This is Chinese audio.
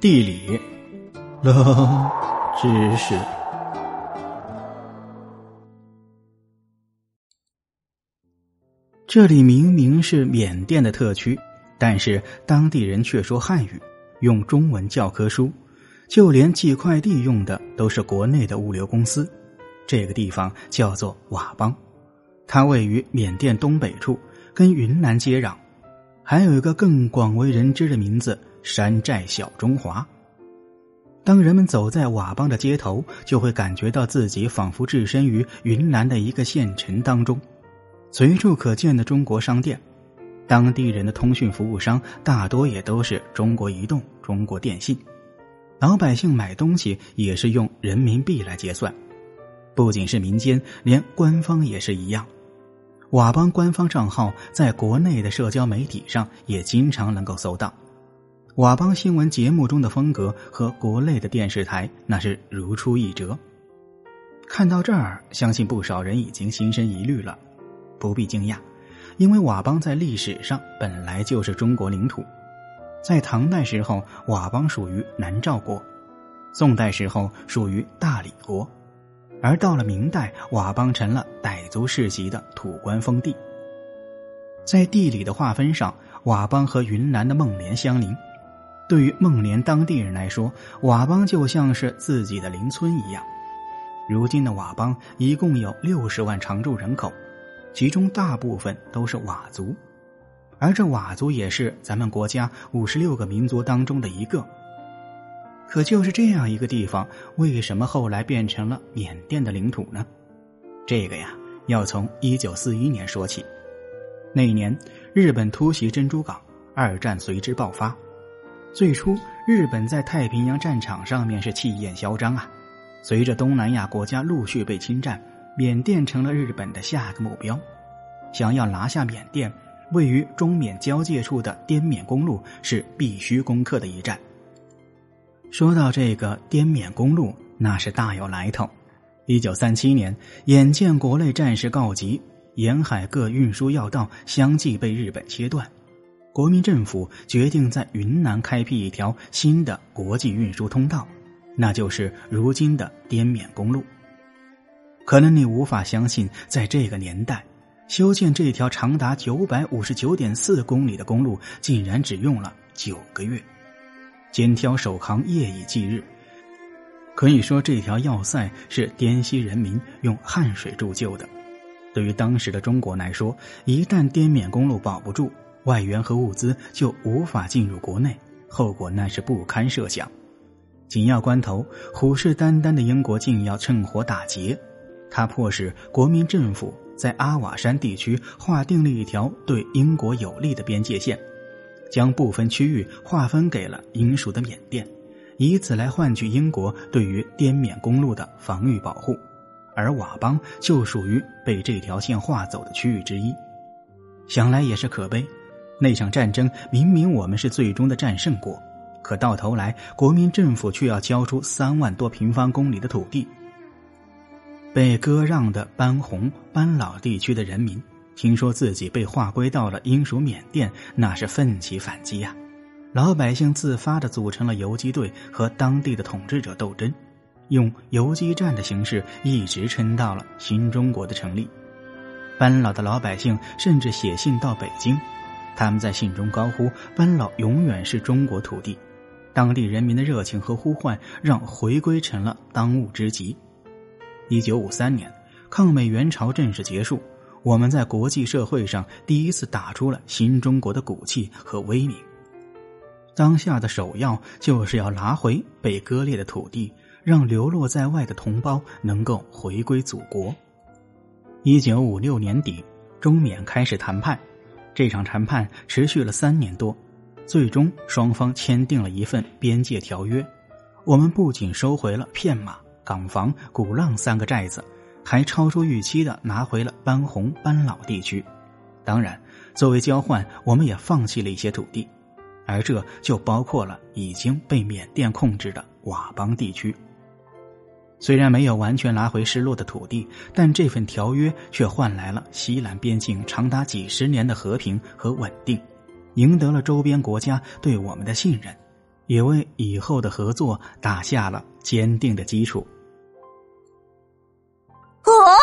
地理，冷知识。这里明明是缅甸的特区，但是当地人却说汉语，用中文教科书，就连寄快递用的都是国内的物流公司。这个地方叫做佤邦，它位于缅甸东北处，跟云南接壤，还有一个更广为人知的名字。山寨小中华。当人们走在佤邦的街头，就会感觉到自己仿佛置身于云南的一个县城当中。随处可见的中国商店，当地人的通讯服务商大多也都是中国移动、中国电信。老百姓买东西也是用人民币来结算。不仅是民间，连官方也是一样。佤邦官方账号在国内的社交媒体上也经常能够搜到。佤邦新闻节目中的风格和国内的电视台那是如出一辙。看到这儿，相信不少人已经心生疑虑了。不必惊讶，因为佤邦在历史上本来就是中国领土。在唐代时候，佤邦属于南诏国；宋代时候属于大理国；而到了明代，佤邦成了傣族世袭的土官封地。在地理的划分上，佤邦和云南的孟连相邻。对于孟连当地人来说，佤邦就像是自己的邻村一样。如今的佤邦一共有六十万常住人口，其中大部分都是佤族，而这佤族也是咱们国家五十六个民族当中的一个。可就是这样一个地方，为什么后来变成了缅甸的领土呢？这个呀，要从一九四一年说起。那一年，日本突袭珍珠港，二战随之爆发。最初，日本在太平洋战场上面是气焰嚣张啊。随着东南亚国家陆续被侵占，缅甸成了日本的下一个目标。想要拿下缅甸，位于中缅交界处的滇缅公路是必须攻克的一战。说到这个滇缅公路，那是大有来头。一九三七年，眼见国内战事告急，沿海各运输要道相继被日本切断。国民政府决定在云南开辟一条新的国际运输通道，那就是如今的滇缅公路。可能你无法相信，在这个年代，修建这条长达九百五十九点四公里的公路，竟然只用了九个月，肩挑手扛，夜以继日。可以说，这条要塞是滇西人民用汗水铸就的。对于当时的中国来说，一旦滇缅公路保不住，外援和物资就无法进入国内，后果那是不堪设想。紧要关头，虎视眈眈的英国竟要趁火打劫，他迫使国民政府在阿瓦山地区划定了一条对英国有利的边界线，将部分区域划分给了英属的缅甸，以此来换取英国对于滇缅公路的防御保护，而佤邦就属于被这条线划走的区域之一。想来也是可悲。那场战争明明我们是最终的战胜国，可到头来国民政府却要交出三万多平方公里的土地。被割让的班洪、班老地区的人民，听说自己被划归到了英属缅甸，那是奋起反击呀！老百姓自发的组成了游击队，和当地的统治者斗争，用游击战的形式一直撑到了新中国的成立。班老的老百姓甚至写信到北京。他们在信中高呼“班老永远是中国土地”，当地人民的热情和呼唤让回归成了当务之急。一九五三年，抗美援朝正式结束，我们在国际社会上第一次打出了新中国的骨气和威名。当下的首要就是要拿回被割裂的土地，让流落在外的同胞能够回归祖国。一九五六年底，中缅开始谈判。这场谈判持续了三年多，最终双方签订了一份边界条约。我们不仅收回了片马、港房、鼓浪三个寨子，还超出预期的拿回了班洪、班老地区。当然，作为交换，我们也放弃了一些土地，而这就包括了已经被缅甸控制的佤邦地区。虽然没有完全拿回失落的土地，但这份条约却换来了西南边境长达几十年的和平和稳定，赢得了周边国家对我们的信任，也为以后的合作打下了坚定的基础。Oh!